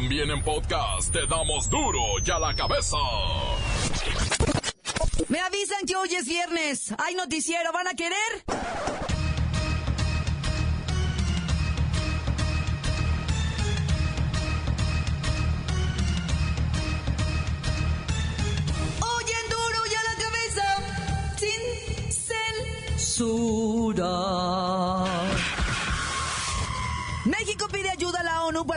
También en podcast te damos duro y a la cabeza. Me avisan que hoy es viernes. Hay noticiero, ¿van a querer? Oyen duro y la cabeza. Sin censura.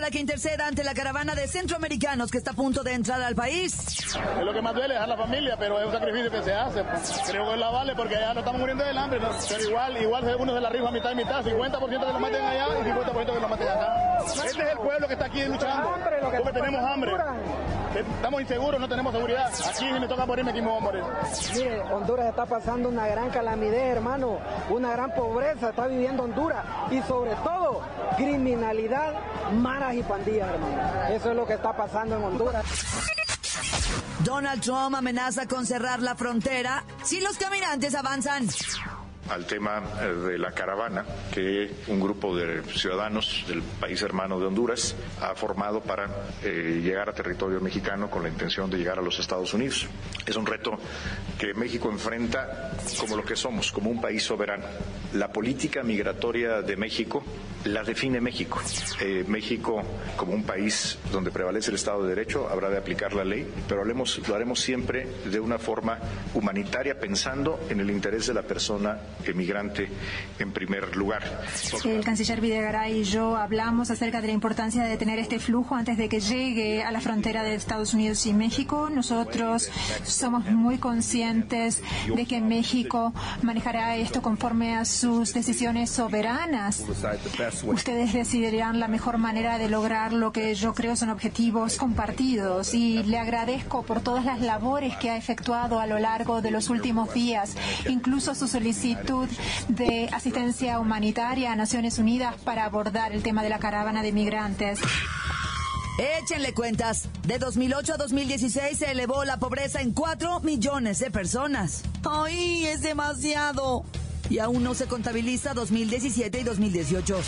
Para que interceda ante la caravana de centroamericanos que está a punto de entrar al país. Es lo que más duele, dejar la familia, pero es un sacrificio que se hace. pues. Creo que la vale porque allá no estamos muriendo del hambre, ¿no? Pero igual, igual uno se la rifa mitad y mitad, 50% que lo maten allá y 50% que lo maten acá. Este es el pueblo que está aquí luchando, porque tenemos hambre. Estamos inseguros, no tenemos seguridad. Aquí si me toca morirme, aquí me voy a morir. Mire, Honduras está pasando una gran calamidad, hermano, una gran pobreza está viviendo Honduras y sobre todo criminalidad, maras y pandillas, hermano. Eso es lo que está pasando en Honduras. Donald Trump amenaza con cerrar la frontera si los caminantes avanzan. Al tema eh, de la caravana que un grupo de ciudadanos del país hermano de Honduras ha formado para eh, llegar a territorio mexicano con la intención de llegar a los Estados Unidos. Es un reto que México enfrenta como lo que somos, como un país soberano. La política migratoria de México la define México. Eh, México, como un país donde prevalece el Estado de Derecho, habrá de aplicar la ley, pero lo haremos, lo haremos siempre de una forma humanitaria, pensando en el interés de la persona emigrante en primer lugar. El canciller Videgaray y yo hablamos acerca de la importancia de detener este flujo antes de que llegue a la frontera de Estados Unidos y México. Nosotros somos muy conscientes de que México manejará esto conforme a sus decisiones soberanas. Ustedes decidirán la mejor manera de lograr lo que yo creo son objetivos compartidos y le agradezco por todas las labores que ha efectuado a lo largo de los últimos días, incluso su solicitud de asistencia humanitaria a Naciones Unidas para abordar el tema de la caravana de migrantes. Échenle cuentas. De 2008 a 2016 se elevó la pobreza en 4 millones de personas. ¡Ay, es demasiado! Y aún no se contabiliza 2017 y 2018.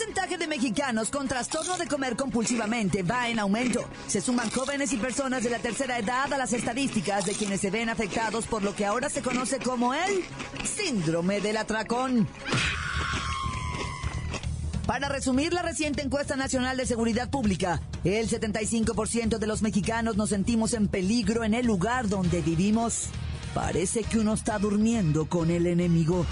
Porcentaje de mexicanos con trastorno de comer compulsivamente va en aumento. Se suman jóvenes y personas de la tercera edad a las estadísticas de quienes se ven afectados por lo que ahora se conoce como el síndrome del atracón. Para resumir la reciente encuesta nacional de seguridad pública, el 75% de los mexicanos nos sentimos en peligro en el lugar donde vivimos. Parece que uno está durmiendo con el enemigo.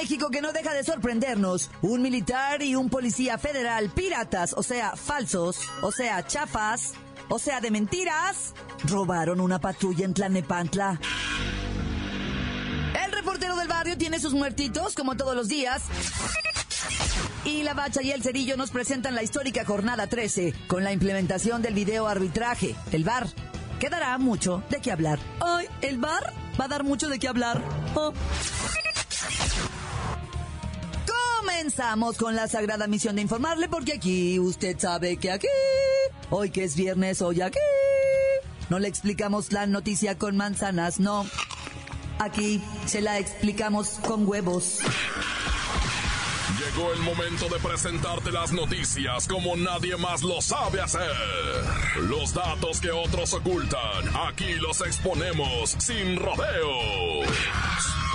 México que no deja de sorprendernos, un militar y un policía federal piratas, o sea, falsos, o sea, chafas, o sea, de mentiras, robaron una patrulla en Tlanepantla. El reportero del barrio tiene sus muertitos, como todos los días. Y la Bacha y el Cerillo nos presentan la histórica jornada 13, con la implementación del video arbitraje, el VAR. Quedará mucho de qué hablar. Ay, el VAR va a dar mucho de qué hablar. Oh. Comenzamos con la sagrada misión de informarle porque aquí usted sabe que aquí, hoy que es viernes, hoy aquí, no le explicamos la noticia con manzanas, no. Aquí se la explicamos con huevos. Llegó el momento de presentarte las noticias como nadie más lo sabe hacer. Los datos que otros ocultan, aquí los exponemos sin rodeos.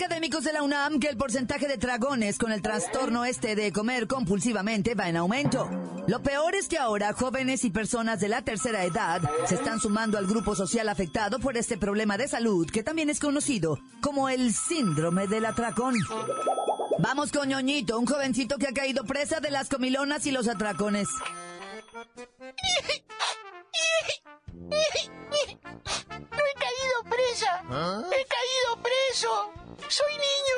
Académicos de la UNAM que el porcentaje de dragones con el trastorno este de comer compulsivamente va en aumento. Lo peor es que ahora jóvenes y personas de la tercera edad se están sumando al grupo social afectado por este problema de salud que también es conocido como el síndrome del atracón. Vamos con ñoñito, un jovencito que ha caído presa de las comilonas y los atracones. No he caído presa. He caído preso. Soy niño.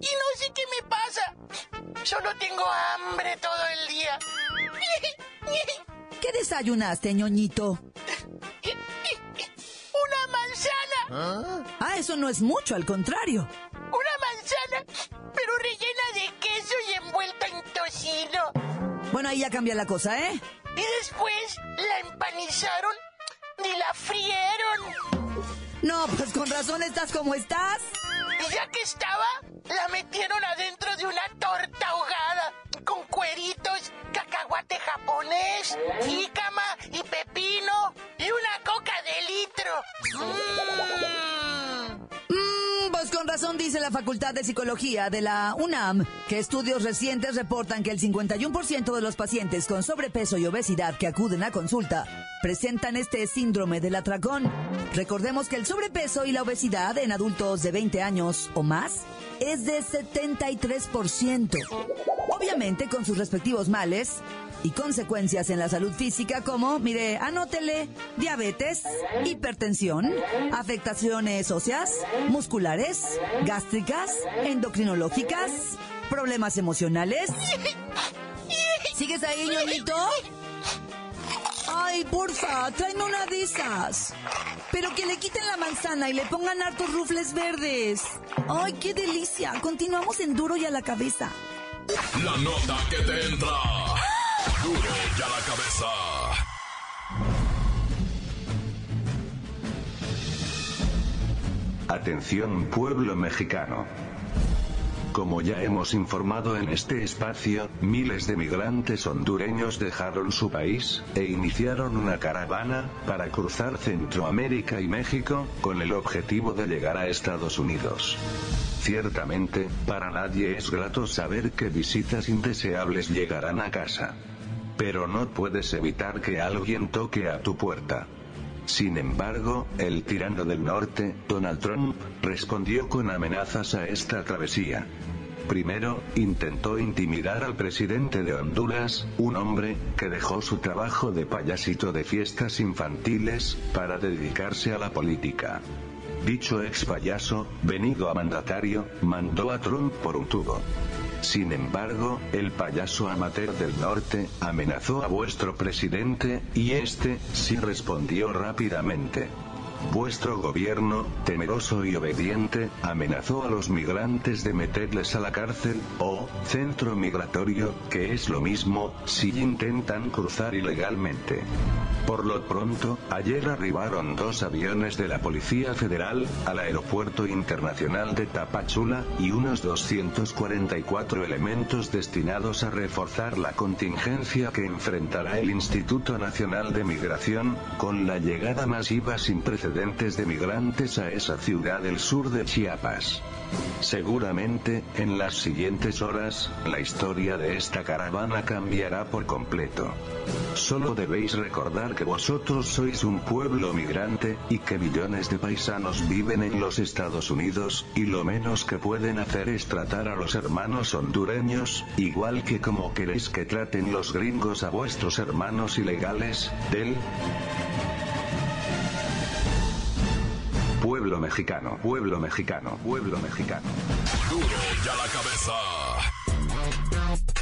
Y no sé qué me pasa. Solo tengo hambre todo el día. ¿Qué desayunaste, ñoñito? Una manzana. Ah, ¿Ah? eso no es mucho, al contrario. Una manzana, pero rellena de queso y envuelta en tocino. Bueno, ahí ya cambia la cosa, ¿eh? Y después la empanizaron y la frieron. No, pues con razón estás como estás. Y ya que estaba, la metieron adentro de una torta ahogada con cueritos, cacahuate japonés, jícama y pepino y una coca de litro. Mm. Razón dice la Facultad de Psicología de la UNAM que estudios recientes reportan que el 51% de los pacientes con sobrepeso y obesidad que acuden a consulta presentan este síndrome del atracón. Recordemos que el sobrepeso y la obesidad en adultos de 20 años o más es de 73%. Obviamente con sus respectivos males y consecuencias en la salud física como, mire, anótele, diabetes, hipertensión, afectaciones óseas, musculares, gástricas, endocrinológicas, problemas emocionales. ¿Sigues ahí, ñoñito? Ay, porfa, tráeme una de esas. Pero que le quiten la manzana y le pongan hartos rufles verdes. Ay, qué delicia. Continuamos en duro y a la cabeza. La nota que te entra. Atención pueblo mexicano. Como ya hemos informado en este espacio, miles de migrantes hondureños dejaron su país, e iniciaron una caravana, para cruzar Centroamérica y México, con el objetivo de llegar a Estados Unidos. Ciertamente, para nadie es grato saber que visitas indeseables llegarán a casa. Pero no puedes evitar que alguien toque a tu puerta. Sin embargo, el tirano del norte, Donald Trump, respondió con amenazas a esta travesía. Primero, intentó intimidar al presidente de Honduras, un hombre que dejó su trabajo de payasito de fiestas infantiles, para dedicarse a la política. Dicho ex payaso, venido a mandatario, mandó a Trump por un tubo. Sin embargo, el payaso amateur del norte amenazó a vuestro presidente, y este sí respondió rápidamente. Vuestro gobierno, temeroso y obediente, amenazó a los migrantes de meterles a la cárcel, o centro migratorio, que es lo mismo, si intentan cruzar ilegalmente. Por lo pronto, ayer arribaron dos aviones de la Policía Federal, al Aeropuerto Internacional de Tapachula, y unos 244 elementos destinados a reforzar la contingencia que enfrentará el Instituto Nacional de Migración, con la llegada masiva sin precedentes de migrantes a esa ciudad del sur de Chiapas. Seguramente, en las siguientes horas, la historia de esta caravana cambiará por completo. Solo debéis recordar que vosotros sois un pueblo migrante, y que millones de paisanos viven en los Estados Unidos, y lo menos que pueden hacer es tratar a los hermanos hondureños, igual que como queréis que traten los gringos a vuestros hermanos ilegales, del Pueblo mexicano, pueblo mexicano, pueblo mexicano. Duro y a la cabeza.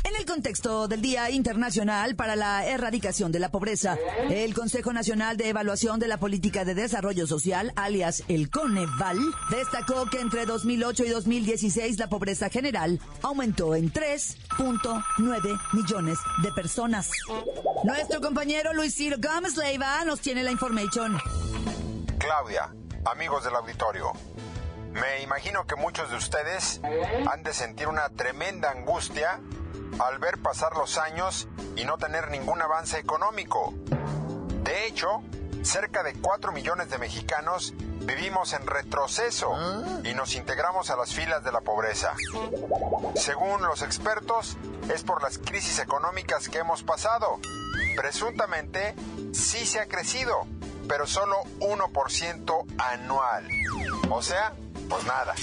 En el contexto del Día Internacional para la Erradicación de la Pobreza, el Consejo Nacional de Evaluación de la Política de Desarrollo Social, alias el Coneval, destacó que entre 2008 y 2016 la pobreza general aumentó en 3.9 millones de personas. Nuestro compañero Luis Ciro Gómez Leiva nos tiene la información. Claudia, amigos del auditorio, me imagino que muchos de ustedes han de sentir una tremenda angustia al ver pasar los años y no tener ningún avance económico. De hecho, cerca de 4 millones de mexicanos vivimos en retroceso y nos integramos a las filas de la pobreza. Según los expertos, es por las crisis económicas que hemos pasado. Presuntamente, sí se ha crecido, pero solo 1% anual. O sea, pues nada.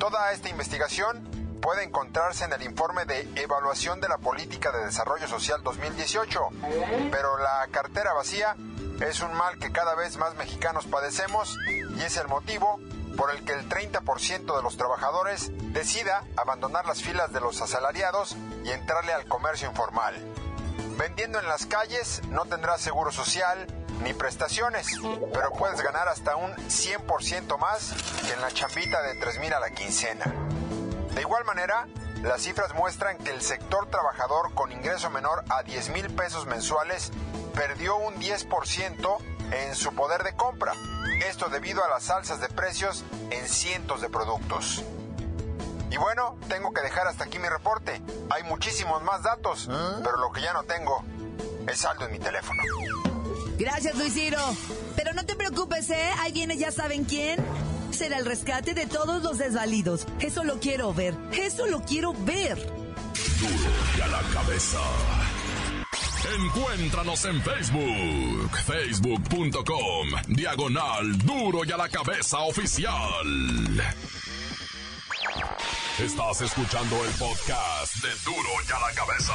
Toda esta investigación puede encontrarse en el informe de Evaluación de la Política de Desarrollo Social 2018, pero la cartera vacía es un mal que cada vez más mexicanos padecemos y es el motivo por el que el 30% de los trabajadores decida abandonar las filas de los asalariados y entrarle al comercio informal. Vendiendo en las calles no tendrás seguro social ni prestaciones, pero puedes ganar hasta un 100% más que en la chambita de 3.000 a la quincena. De igual manera, las cifras muestran que el sector trabajador con ingreso menor a 10 mil pesos mensuales perdió un 10% en su poder de compra. Esto debido a las alzas de precios en cientos de productos. Y bueno, tengo que dejar hasta aquí mi reporte. Hay muchísimos más datos, pero lo que ya no tengo es saldo en mi teléfono. Gracias, Luis Ciro. Pero no te preocupes, ¿eh? Ahí viene, ya saben quién. Será el rescate de todos los desvalidos. Eso lo quiero ver. Eso lo quiero ver. Duro y a la cabeza. Encuéntranos en Facebook, facebook.com, diagonal Duro y a la cabeza oficial. Estás escuchando el podcast de Duro y a la cabeza.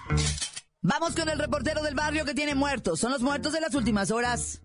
Vamos con el reportero del barrio que tiene muertos. Son los muertos de las últimas horas.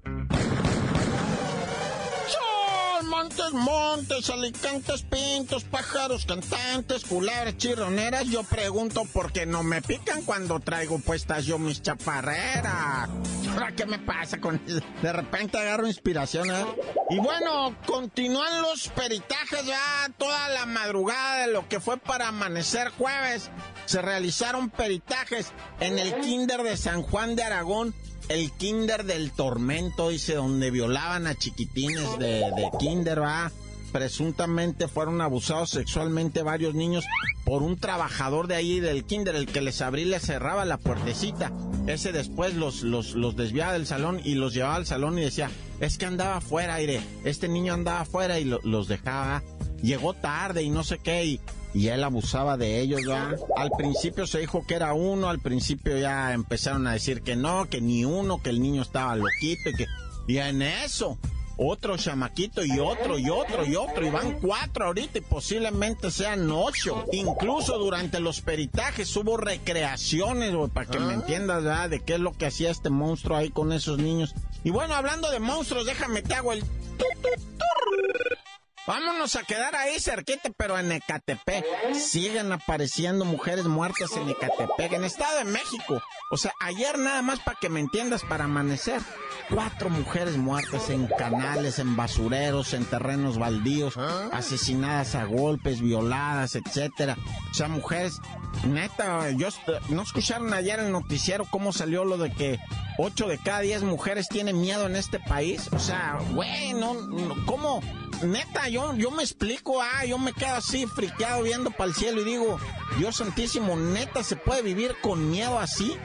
Montes, montes, alicantes, pintos, pájaros, cantantes, culebras, chirroneras. Yo pregunto por qué no me pican cuando traigo puestas yo mis chaparreras. ¿Ahora qué me pasa con eso? De repente agarro inspiración, ¿eh? Y bueno, continúan los peritajes ya toda la madrugada de lo que fue para amanecer jueves. Se realizaron peritajes en el Kinder de San Juan de Aragón el kinder del tormento, dice, donde violaban a chiquitines de, de kinder, va. Presuntamente fueron abusados sexualmente varios niños por un trabajador de ahí del kinder, el que les abría y les cerraba la puertecita. Ese después los, los, los desviaba del salón y los llevaba al salón y decía, es que andaba afuera, aire, este niño andaba afuera y lo- los dejaba. Llegó tarde y no sé qué, y, y él abusaba de ellos, ¿va? Al principio se dijo que era uno, al principio ya empezaron a decir que no, que ni uno, que el niño estaba loquito y que... Y en eso, otro chamaquito y otro y otro y otro, y van cuatro ahorita y posiblemente sean ocho. Incluso durante los peritajes hubo recreaciones, para que me entiendas, ¿verdad? De qué es lo que hacía este monstruo ahí con esos niños. Y bueno, hablando de monstruos, déjame te hago el... Vámonos a quedar ahí cerquita, pero en Ecatepec. Siguen apareciendo mujeres muertas en Ecatepec, en Estado de México. O sea, ayer nada más para que me entiendas, para amanecer. Cuatro mujeres muertas en canales, en basureros, en terrenos baldíos, asesinadas a golpes, violadas, etcétera. O sea, mujeres, neta, yo, ¿no escucharon ayer el noticiero cómo salió lo de que ocho de cada diez mujeres tienen miedo en este país? O sea, güey, no, no, ¿cómo? Neta, yo, yo me explico, ah, yo me quedo así friqueado viendo para el cielo y digo, Dios santísimo, neta, ¿se puede vivir con miedo así?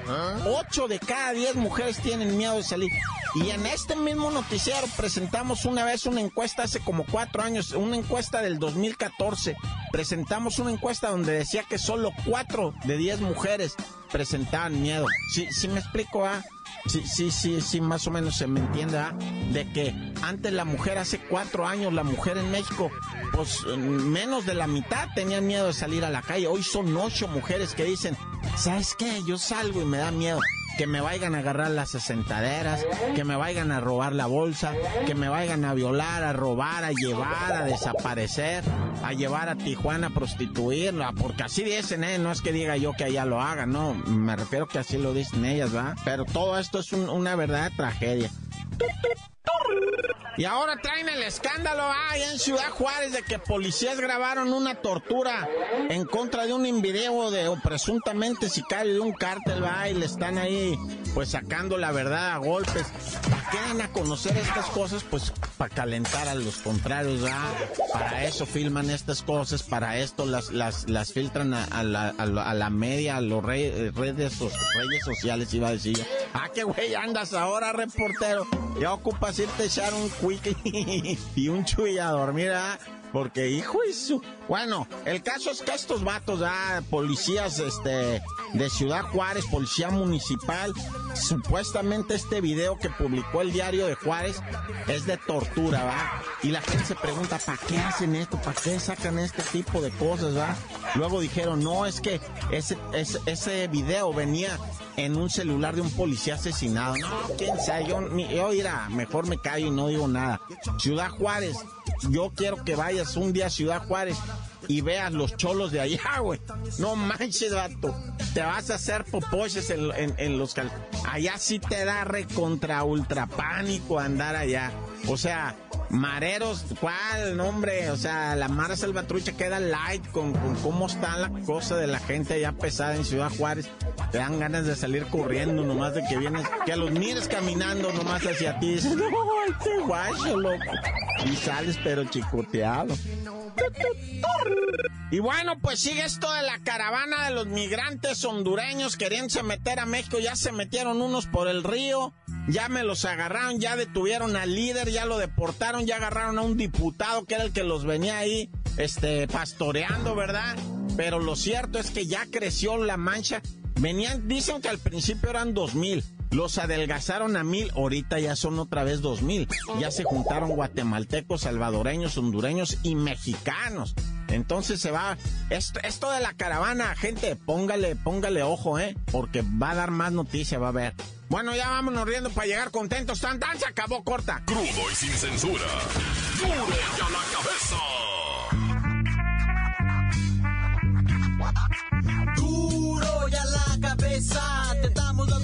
Ocho de cada diez mujeres tienen miedo de salir. Y en este mismo noticiero presentamos una vez una encuesta hace como cuatro años, una encuesta del 2014. Presentamos una encuesta donde decía que solo cuatro de diez mujeres presentaban miedo. Sí, sí me explico, ah. Sí, sí, sí, sí, más o menos se me entiende, ¿ah? De que antes la mujer, hace cuatro años, la mujer en México, pues menos de la mitad tenían miedo de salir a la calle. Hoy son ocho mujeres que dicen, ¿sabes qué? Yo salgo y me da miedo. Que me vayan a agarrar las sesentaderas, que me vayan a robar la bolsa, que me vayan a violar, a robar, a llevar, a desaparecer, a llevar a Tijuana a prostituirla, porque así dicen, ¿eh? No es que diga yo que allá lo hagan, no, me refiero que así lo dicen ellas, ¿va? Pero todo esto es un- una verdadera tragedia. Y ahora traen el escándalo ahí en Ciudad Juárez de que policías grabaron una tortura en contra de un invideo de o presuntamente sicario de un cártel, va, y le están ahí pues sacando la verdad a golpes. ¿Para qué dan a conocer estas cosas? Pues para calentar a los contrarios, va. Para eso filman estas cosas, para esto las, las, las filtran a, a la, a la- media, a los re- redes, so- redes sociales, iba a decir. Ah, qué güey andas ahora, reportero. Ya ocupas irte a echar un quick y un chuy a ¿ah? Porque, hijo de su... Bueno, el caso es que estos vatos, ah, policías, este, de Ciudad Juárez, policía municipal, supuestamente este video que publicó el diario de Juárez es de tortura, ¿va? Y la gente se pregunta, ¿para qué hacen esto? ¿Para qué sacan este tipo de cosas, va? Luego dijeron, no, es que ese, ese, video venía en un celular de un policía asesinado. No, quién sabe, yo, yo irá, mejor me callo y no digo nada. Ciudad Juárez, yo quiero que vayas un día a Ciudad Juárez y veas los cholos de allá, güey. No manches, vato. Te vas a hacer popoches en, en, los cal... Allá sí te da recontra ultra pánico andar allá. O sea, mareros, ¿cuál nombre? O sea, la Mara Salvatrucha queda light con, cómo está la cosa de la gente allá pesada en Ciudad Juárez. Te dan ganas de salir corriendo nomás de que vienes, que los mires caminando nomás hacia ti dices, no, este guacho, loco. Y sales pero chicoteado. Y bueno, pues sigue esto de la caravana de los migrantes hondureños queriéndose meter a México. Ya se metieron unos por el río, ya me los agarraron, ya detuvieron al líder, ya lo deportaron, ya agarraron a un diputado que era el que los venía ahí, este, pastoreando, ¿verdad? Pero lo cierto es que ya creció la mancha. Venían, dicen que al principio eran dos mil los adelgazaron a mil, ahorita ya son otra vez dos mil. Ya se juntaron guatemaltecos, salvadoreños, hondureños y mexicanos. Entonces se va. Esto, esto de la caravana, gente, póngale, póngale ojo, ¿eh? Porque va a dar más noticia, va a ver. Bueno, ya vámonos riendo para llegar contentos. Tan, tan, se acabó corta. Crudo y sin censura. Duro ya la cabeza. Duro ya la cabeza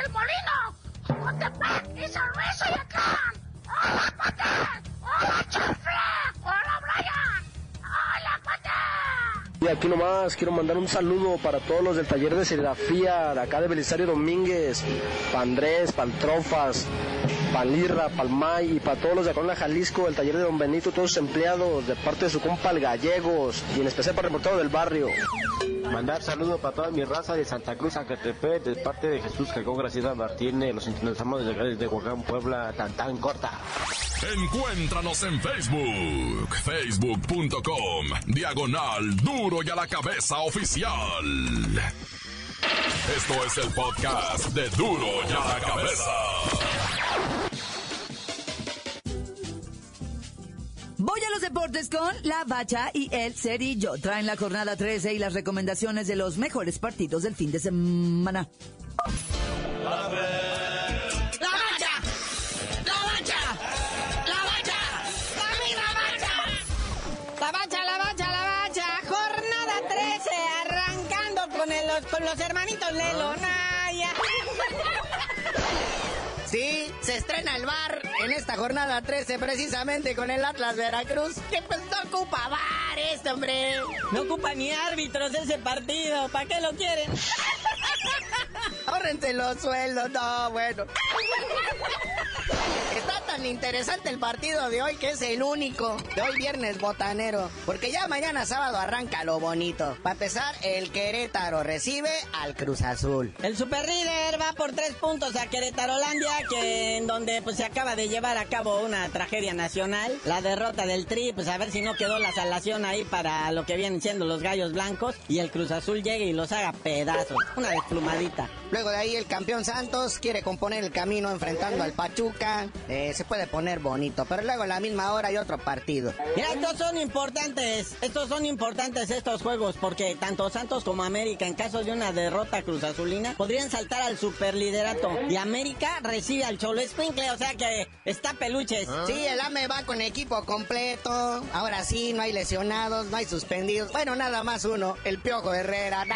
Y aquí nomás quiero mandar un saludo para todos los del taller de serigrafía de acá de Belisario Domínguez, para Andrés, para Trofas, para Lirra, para May y para todos los de en Jalisco, el taller de Don Benito, todos los empleados de parte de su compa el Gallegos y en especial para el reportero del barrio. Mandar saludo para toda mi raza de Santa Cruz, Zacatepec, de parte de Jesús Calcón Graciela Martínez, los de desde Huacán, Puebla, tan tan corta. Encuéntranos en Facebook, facebook.com, diagonal duro y a la cabeza oficial. Esto es el podcast de duro y a la cabeza. Voy a los deportes con La Bacha y El Cerillo. Traen la jornada 13 y las recomendaciones de los mejores partidos del fin de semana. Con los hermanitos Lelo, Naya. Sí, se estrena el bar en esta jornada 13 precisamente con el Atlas Veracruz. Que pues no ocupa bar este, hombre. No ocupa ni árbitros ese partido. ¿Para qué lo quieren? Ahórrense los sueldos. No, bueno. Está tan interesante el partido de hoy que es el único de hoy viernes botanero. Porque ya mañana sábado arranca lo bonito. Para empezar, el Querétaro recibe al Cruz Azul. El super líder va por tres puntos a Querétarolandia, que en donde pues se acaba de llevar a cabo una tragedia nacional. La derrota del Tri, pues a ver si no quedó la salación ahí para lo que vienen siendo los gallos blancos. Y el Cruz Azul llegue y los haga pedazos. Una desplumadita. Luego de ahí el campeón Santos quiere componer el camino enfrentando al Pachuca. Eh, se puede poner bonito, pero luego a la misma hora hay otro partido. Mira, estos son importantes, estos son importantes estos juegos, porque tanto Santos como América, en caso de una derrota Cruz Azulina, podrían saltar al superliderato. Y América recibe al Cholo Escuincle, o sea que está peluches. Ah. Sí, el AME va con equipo completo. Ahora sí, no hay lesionados, no hay suspendidos. Bueno, nada más uno, el Piojo Herrera.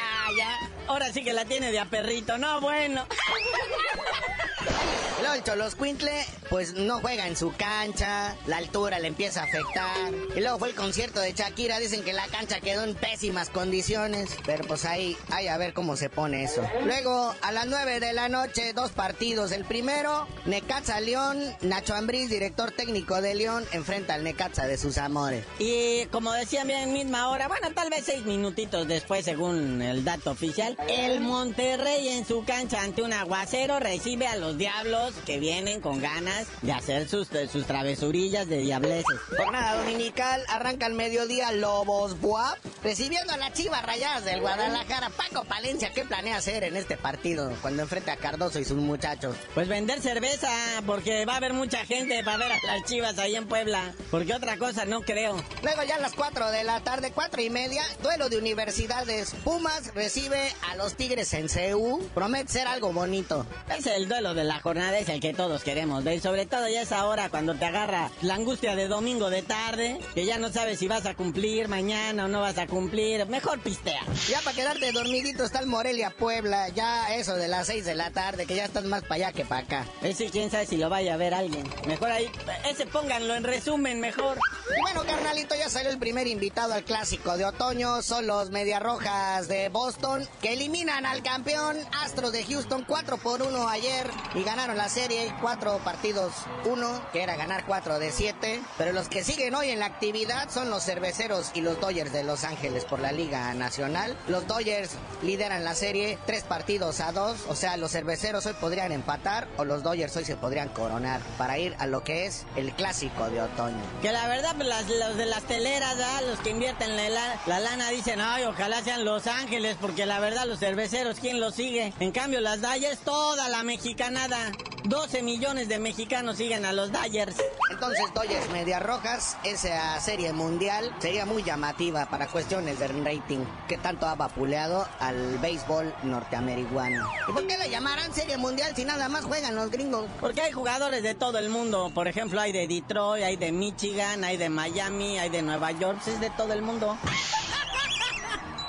Ahora sí que la tiene de a perrito, no, bueno. El Cholos Quintle, pues no juega en su cancha, la altura le empieza a afectar. Y luego fue el concierto de Shakira, dicen que la cancha quedó en pésimas condiciones. Pero pues ahí, ahí a ver cómo se pone eso. Luego, a las 9 de la noche, dos partidos. El primero, Necaxa León, Nacho Ambriz, director técnico de León, enfrenta al Necaxa de sus amores. Y como decían bien, misma hora, bueno, tal vez seis minutitos después, según el dato oficial, el Monterrey en su cancha ante un aguacero recibe a los Diablos que vienen con ganas de hacer sus, sus travesurillas de diableses. Jornada dominical, arranca al mediodía Lobos Buap, recibiendo a las Chivas Rayadas del Guadalajara. Paco Palencia, ¿qué planea hacer en este partido cuando enfrente a Cardoso y sus muchachos? Pues vender cerveza, porque va a haber mucha gente para ver a las Chivas ahí en Puebla, porque otra cosa no creo. Luego ya a las 4 de la tarde, cuatro y media, duelo de universidades. Pumas recibe a los Tigres en CEU. Promete ser algo bonito. Es el duelo de la jornada, es el que todos queremos ver. Sobre todo ya es ahora cuando te agarra la angustia de domingo de tarde, que ya no sabes si vas a cumplir mañana o no vas a cumplir. Mejor pistea. Ya para quedarte dormidito está el Morelia Puebla. Ya eso de las 6 de la tarde, que ya estás más para allá que para acá. Ese quién sabe si lo vaya a ver alguien. Mejor ahí, ese pónganlo en resumen mejor. Bueno, carnalito, ya salió el primer invitado al clásico de otoño. Son los Media Rojas de Boston, que eliminan al campeón Astros de Houston 4 por 1 ayer y ganaron la serie 4 partidos 1, que era ganar 4 de 7. Pero los que siguen hoy en la actividad son los cerveceros y los Dodgers de Los Ángeles por la Liga Nacional. Los Dodgers lideran la serie 3 partidos a 2, o sea, los cerveceros hoy podrían empatar o los Dodgers hoy se podrían coronar para ir a lo que es el clásico de otoño. Que la verdad, las, los de las teleras, ¿verdad? los que invierten la, la, lana, dicen, ay, ojalá sean Los Ángeles, porque la verdad, los cerveceros, ¿quién los sigue? En cambio, las Dodgers, toda la mexicanada. 12 millones de mexicanos siguen a los Dodgers. Entonces, Dodgers Medias Rojas, esa serie mundial sería muy llamativa para cuestiones de rating que tanto ha vapuleado al béisbol norteamericano. ¿Y por qué le llamarán serie mundial si nada más juegan los gringos? Porque hay jugadores de todo el mundo. Por ejemplo, hay de Detroit, hay de Michigan, hay de Miami, hay de Nueva York. Es de todo el mundo.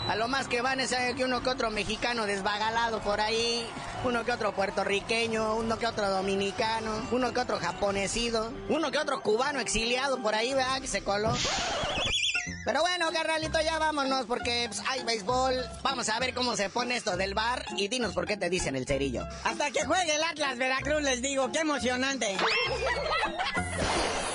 A lo más que van es que uno que otro mexicano desvagalado por ahí, uno que otro puertorriqueño, uno que otro dominicano, uno que otro japonesido, uno que otro cubano exiliado por ahí, ¿verdad? Que se coló. Pero bueno, carnalito, ya vámonos porque pues, hay béisbol. Vamos a ver cómo se pone esto del bar y dinos por qué te dicen el cerillo. Hasta que juegue el Atlas Veracruz, les digo, qué emocionante.